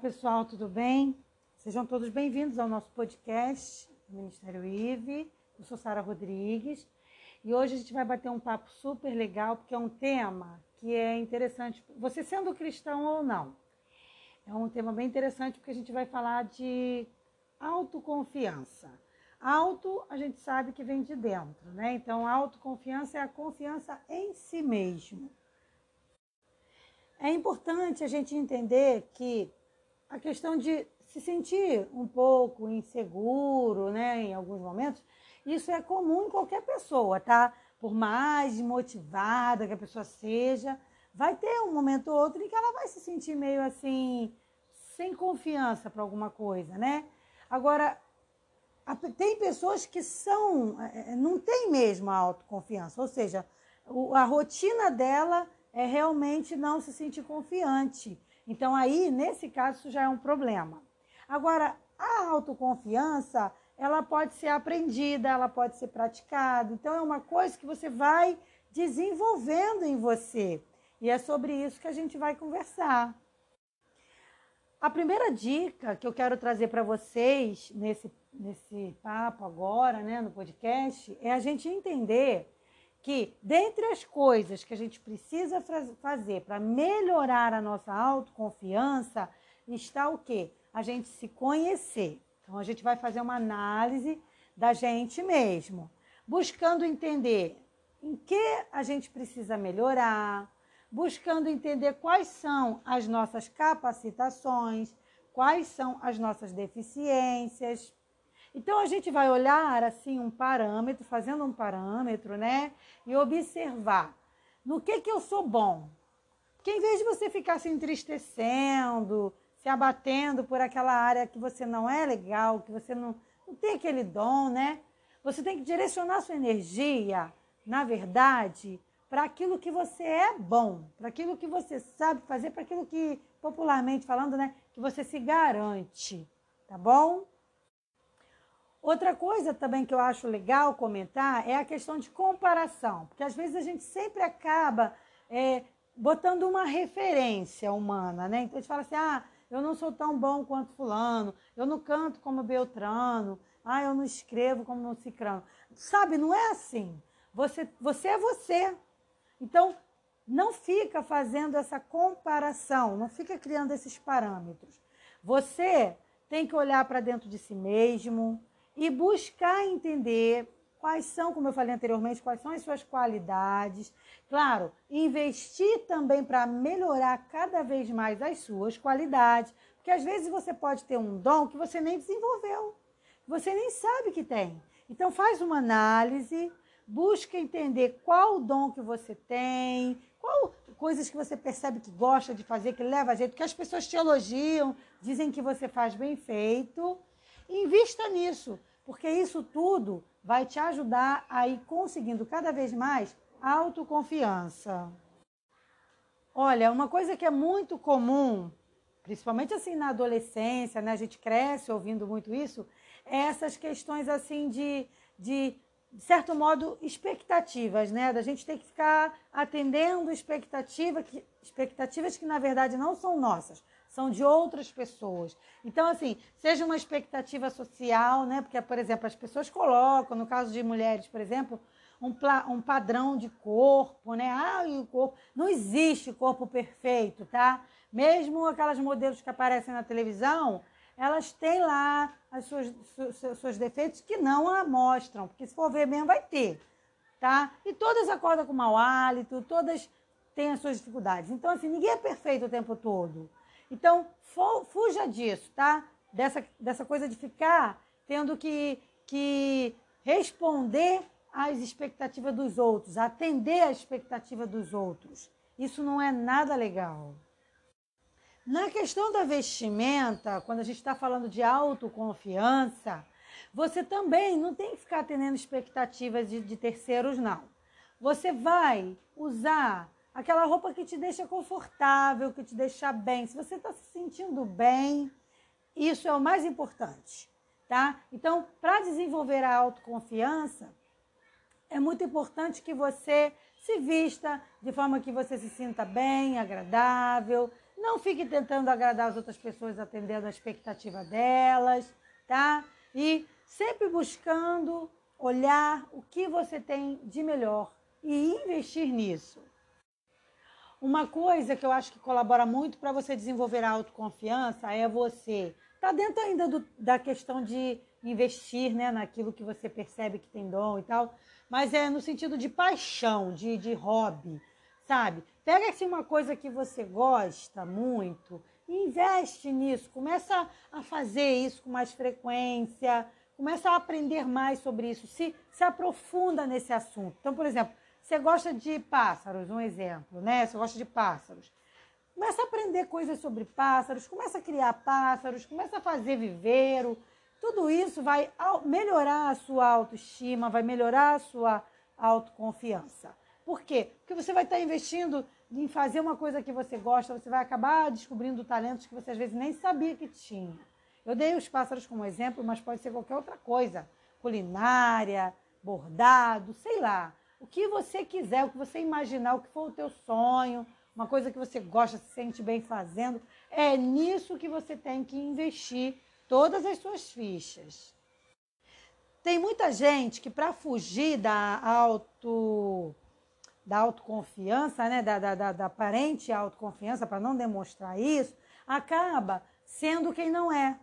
pessoal, tudo bem? Sejam todos bem-vindos ao nosso podcast do Ministério IVE. Eu sou Sara Rodrigues e hoje a gente vai bater um papo super legal porque é um tema que é interessante, você sendo cristão ou não. É um tema bem interessante porque a gente vai falar de autoconfiança. Auto, a gente sabe que vem de dentro, né? Então, autoconfiança é a confiança em si mesmo. É importante a gente entender que a questão de se sentir um pouco inseguro, né, em alguns momentos, isso é comum em qualquer pessoa, tá? Por mais motivada que a pessoa seja, vai ter um momento ou outro em que ela vai se sentir meio assim, sem confiança para alguma coisa, né? Agora, tem pessoas que são, é, é, não tem mesmo a autoconfiança, ou seja, a rotina dela é realmente não se sentir confiante. Então, aí, nesse caso, isso já é um problema. Agora, a autoconfiança, ela pode ser aprendida, ela pode ser praticada. Então, é uma coisa que você vai desenvolvendo em você. E é sobre isso que a gente vai conversar. A primeira dica que eu quero trazer para vocês nesse, nesse papo agora, né, no podcast, é a gente entender que dentre as coisas que a gente precisa fazer para melhorar a nossa autoconfiança está o quê? A gente se conhecer. Então a gente vai fazer uma análise da gente mesmo, buscando entender em que a gente precisa melhorar, buscando entender quais são as nossas capacitações, quais são as nossas deficiências, então a gente vai olhar assim um parâmetro, fazendo um parâmetro, né? E observar no que que eu sou bom. Porque em vez de você ficar se entristecendo, se abatendo por aquela área que você não é legal, que você não, não tem aquele dom, né? Você tem que direcionar sua energia, na verdade, para aquilo que você é bom, para aquilo que você sabe fazer, para aquilo que, popularmente falando, né, que você se garante, tá bom? Outra coisa também que eu acho legal comentar é a questão de comparação, porque às vezes a gente sempre acaba é, botando uma referência humana, né? Então a gente fala assim: ah, eu não sou tão bom quanto Fulano, eu não canto como Beltrano, ah, eu não escrevo como Cicrano. Sabe, não é assim. Você, você é você. Então, não fica fazendo essa comparação, não fica criando esses parâmetros. Você tem que olhar para dentro de si mesmo, e buscar entender quais são, como eu falei anteriormente, quais são as suas qualidades. Claro, investir também para melhorar cada vez mais as suas qualidades, porque às vezes você pode ter um dom que você nem desenvolveu, você nem sabe que tem. Então faz uma análise, busca entender qual o dom que você tem, qual coisas que você percebe que gosta de fazer, que leva a jeito, que as pessoas te elogiam, dizem que você faz bem feito. Invista nisso porque isso tudo vai te ajudar a ir conseguindo cada vez mais autoconfiança. Olha, uma coisa que é muito comum, principalmente assim na adolescência, né? A gente cresce ouvindo muito isso, é essas questões assim de, de, de certo modo, expectativas, né? Da gente ter que ficar atendendo expectativa que, expectativas que na verdade não são nossas são de outras pessoas. Então, assim, seja uma expectativa social, né? Porque, por exemplo, as pessoas colocam, no caso de mulheres, por exemplo, um, um padrão de corpo, né? Ah, e o corpo. Não existe corpo perfeito, tá? Mesmo aquelas modelos que aparecem na televisão, elas têm lá os seus, seus, seus defeitos que não a mostram, porque se for ver mesmo, vai ter, tá? E todas acordam com mau hálito, todas têm as suas dificuldades. Então, assim, ninguém é perfeito o tempo todo. Então, fuja disso, tá? Dessa, dessa coisa de ficar tendo que, que responder às expectativas dos outros, atender à expectativa dos outros. Isso não é nada legal. Na questão da vestimenta, quando a gente está falando de autoconfiança, você também não tem que ficar atendendo expectativas de, de terceiros, não. Você vai usar aquela roupa que te deixa confortável, que te deixa bem. Se você está se sentindo bem, isso é o mais importante, tá? Então, para desenvolver a autoconfiança, é muito importante que você se vista de forma que você se sinta bem, agradável. Não fique tentando agradar as outras pessoas atendendo a expectativa delas, tá? E sempre buscando olhar o que você tem de melhor e investir nisso. Uma coisa que eu acho que colabora muito para você desenvolver a autoconfiança é você tá dentro ainda do, da questão de investir né, naquilo que você percebe que tem dom e tal, mas é no sentido de paixão, de, de hobby, sabe? Pega assim uma coisa que você gosta muito investe nisso, começa a fazer isso com mais frequência, começa a aprender mais sobre isso, se, se aprofunda nesse assunto. Então, por exemplo, você gosta de pássaros, um exemplo, né? Você gosta de pássaros. Começa a aprender coisas sobre pássaros, começa a criar pássaros, começa a fazer viveiro. Tudo isso vai melhorar a sua autoestima, vai melhorar a sua autoconfiança. Por quê? Porque você vai estar investindo em fazer uma coisa que você gosta, você vai acabar descobrindo talentos que você às vezes nem sabia que tinha. Eu dei os pássaros como exemplo, mas pode ser qualquer outra coisa. Culinária, bordado, sei lá. O que você quiser, o que você imaginar, o que for o teu sonho, uma coisa que você gosta, se sente bem fazendo, é nisso que você tem que investir todas as suas fichas. Tem muita gente que para fugir da auto da autoconfiança, né, da, da, da, da aparente autoconfiança, para não demonstrar isso, acaba sendo quem não é.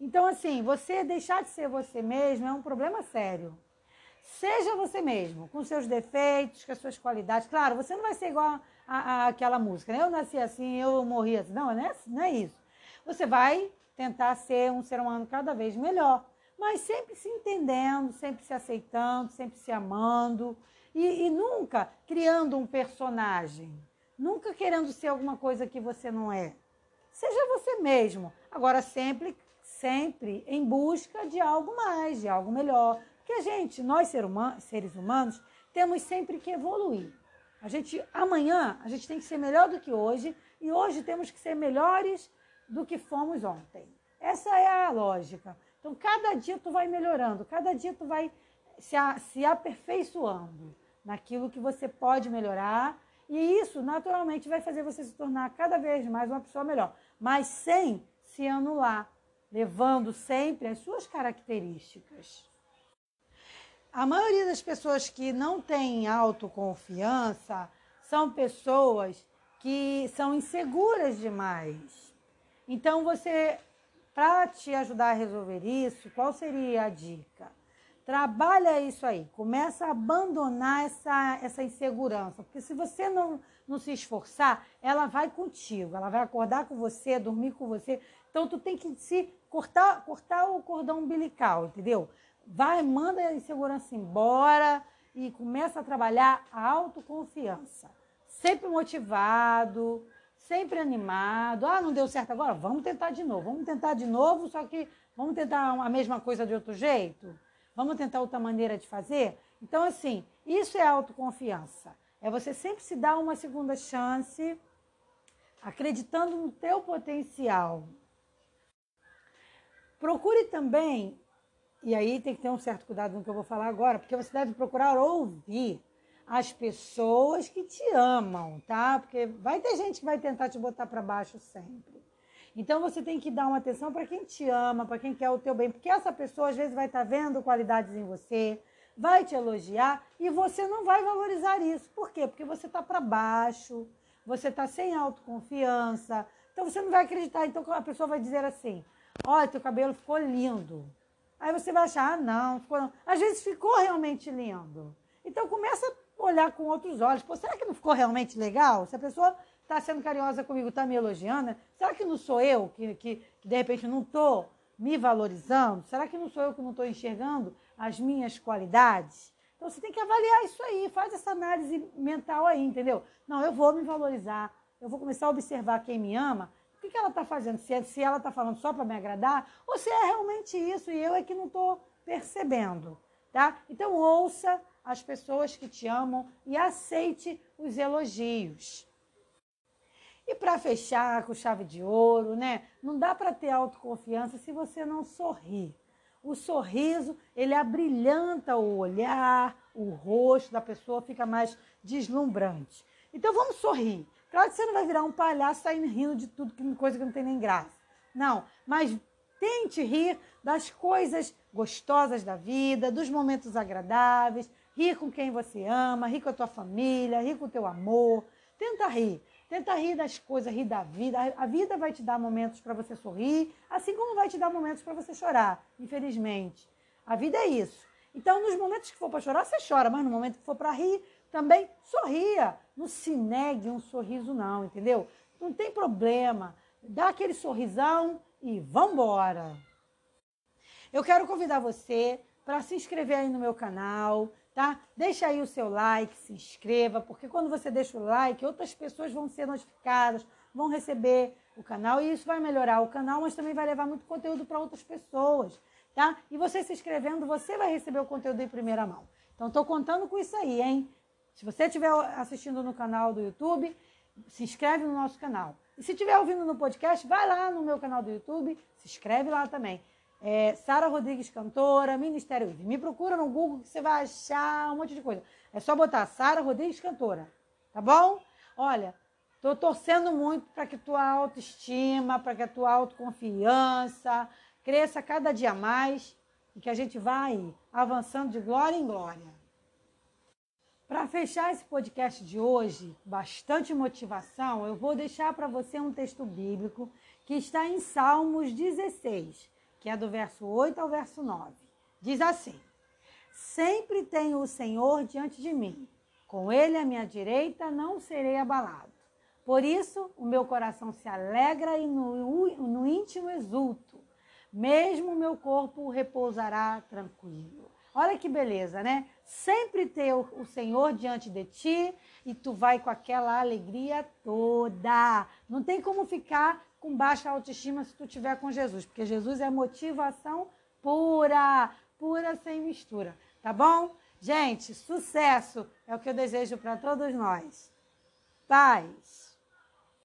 Então, assim, você deixar de ser você mesmo é um problema sério. Seja você mesmo, com seus defeitos, com as suas qualidades. Claro, você não vai ser igual a, a, aquela música, né? Eu nasci assim, eu morri assim. Não, não é, não é isso. Você vai tentar ser um ser humano cada vez melhor, mas sempre se entendendo, sempre se aceitando, sempre se amando e, e nunca criando um personagem, nunca querendo ser alguma coisa que você não é. Seja você mesmo. Agora, sempre, sempre em busca de algo mais, de algo melhor. Porque a gente, nós seres humanos, temos sempre que evoluir. A gente, amanhã, a gente tem que ser melhor do que hoje e hoje temos que ser melhores do que fomos ontem. Essa é a lógica. Então, cada dia tu vai melhorando, cada dia tu vai se, se aperfeiçoando naquilo que você pode melhorar e isso naturalmente vai fazer você se tornar cada vez mais uma pessoa melhor, mas sem se anular, levando sempre as suas características. A maioria das pessoas que não têm autoconfiança são pessoas que são inseguras demais. Então, você, para te ajudar a resolver isso, qual seria a dica? Trabalha isso aí, começa a abandonar essa, essa insegurança, porque se você não, não se esforçar, ela vai contigo, ela vai acordar com você, dormir com você. Então, tu tem que se cortar, cortar o cordão umbilical, entendeu? vai, manda a insegurança embora e começa a trabalhar a autoconfiança. Sempre motivado, sempre animado. Ah, não deu certo agora? Vamos tentar de novo. Vamos tentar de novo, só que vamos tentar a mesma coisa de outro jeito? Vamos tentar outra maneira de fazer? Então, assim, isso é autoconfiança. É você sempre se dar uma segunda chance, acreditando no teu potencial. Procure também e aí tem que ter um certo cuidado no que eu vou falar agora, porque você deve procurar ouvir as pessoas que te amam, tá? Porque vai ter gente que vai tentar te botar para baixo sempre. Então você tem que dar uma atenção para quem te ama, para quem quer o teu bem, porque essa pessoa às vezes vai estar tá vendo qualidades em você, vai te elogiar e você não vai valorizar isso. Por quê? Porque você está para baixo, você está sem autoconfiança, então você não vai acreditar. Então a pessoa vai dizer assim: olha, teu cabelo ficou lindo. Aí você vai achar, ah, não, ficou não. Às vezes ficou realmente lindo. Então começa olhar com outros olhos. Pô, será que não ficou realmente legal? Se a pessoa está sendo carinhosa comigo, está me elogiando, será que não sou eu que, que, que de repente não estou me valorizando? Será que não sou eu que não estou enxergando as minhas qualidades? Então você tem que avaliar isso aí, faz essa análise mental aí, entendeu? Não, eu vou me valorizar, eu vou começar a observar quem me ama que, que ela está fazendo? Se, é, se ela está falando só para me agradar, ou se é realmente isso e eu é que não estou percebendo, tá? Então ouça as pessoas que te amam e aceite os elogios. E para fechar com chave de ouro, né? Não dá para ter autoconfiança se você não sorrir. O sorriso, ele abrilhanta o olhar, o rosto da pessoa fica mais deslumbrante. Então vamos sorrir. Claro que você não vai virar um palhaço saindo rindo de tudo, que coisa que não tem nem graça. Não, mas tente rir das coisas gostosas da vida, dos momentos agradáveis, rir com quem você ama, rir com a tua família, rir com o teu amor. Tenta rir. Tenta rir das coisas, rir da vida. A vida vai te dar momentos para você sorrir, assim como vai te dar momentos para você chorar, infelizmente. A vida é isso. Então, nos momentos que for para chorar, você chora, mas no momento que for para rir, também sorria. Não se negue um sorriso, não, entendeu? Não tem problema. Dá aquele sorrisão e vambora! Eu quero convidar você para se inscrever aí no meu canal, tá? Deixa aí o seu like, se inscreva, porque quando você deixa o like, outras pessoas vão ser notificadas, vão receber o canal e isso vai melhorar o canal, mas também vai levar muito conteúdo para outras pessoas tá? E você se inscrevendo, você vai receber o conteúdo em primeira mão. Então, estou contando com isso aí, hein? Se você estiver assistindo no canal do YouTube, se inscreve no nosso canal. E se estiver ouvindo no podcast, vai lá no meu canal do YouTube, se inscreve lá também. É, Sara Rodrigues Cantora, Ministério IV. Me procura no Google que você vai achar um monte de coisa. É só botar Sara Rodrigues Cantora, tá bom? Olha, estou torcendo muito para que tua autoestima, para que a tua autoconfiança, cresça cada dia mais e que a gente vai avançando de glória em glória. Para fechar esse podcast de hoje, bastante motivação, eu vou deixar para você um texto bíblico que está em Salmos 16, que é do verso 8 ao verso 9. Diz assim: Sempre tenho o Senhor diante de mim, com ele à minha direita não serei abalado. Por isso, o meu coração se alegra e no, no íntimo exulto mesmo o meu corpo repousará tranquilo. Olha que beleza, né? Sempre ter o Senhor diante de ti e tu vai com aquela alegria toda. Não tem como ficar com baixa autoestima se tu tiver com Jesus, porque Jesus é motivação pura, pura sem mistura, tá bom? Gente, sucesso é o que eu desejo para todos nós. Paz.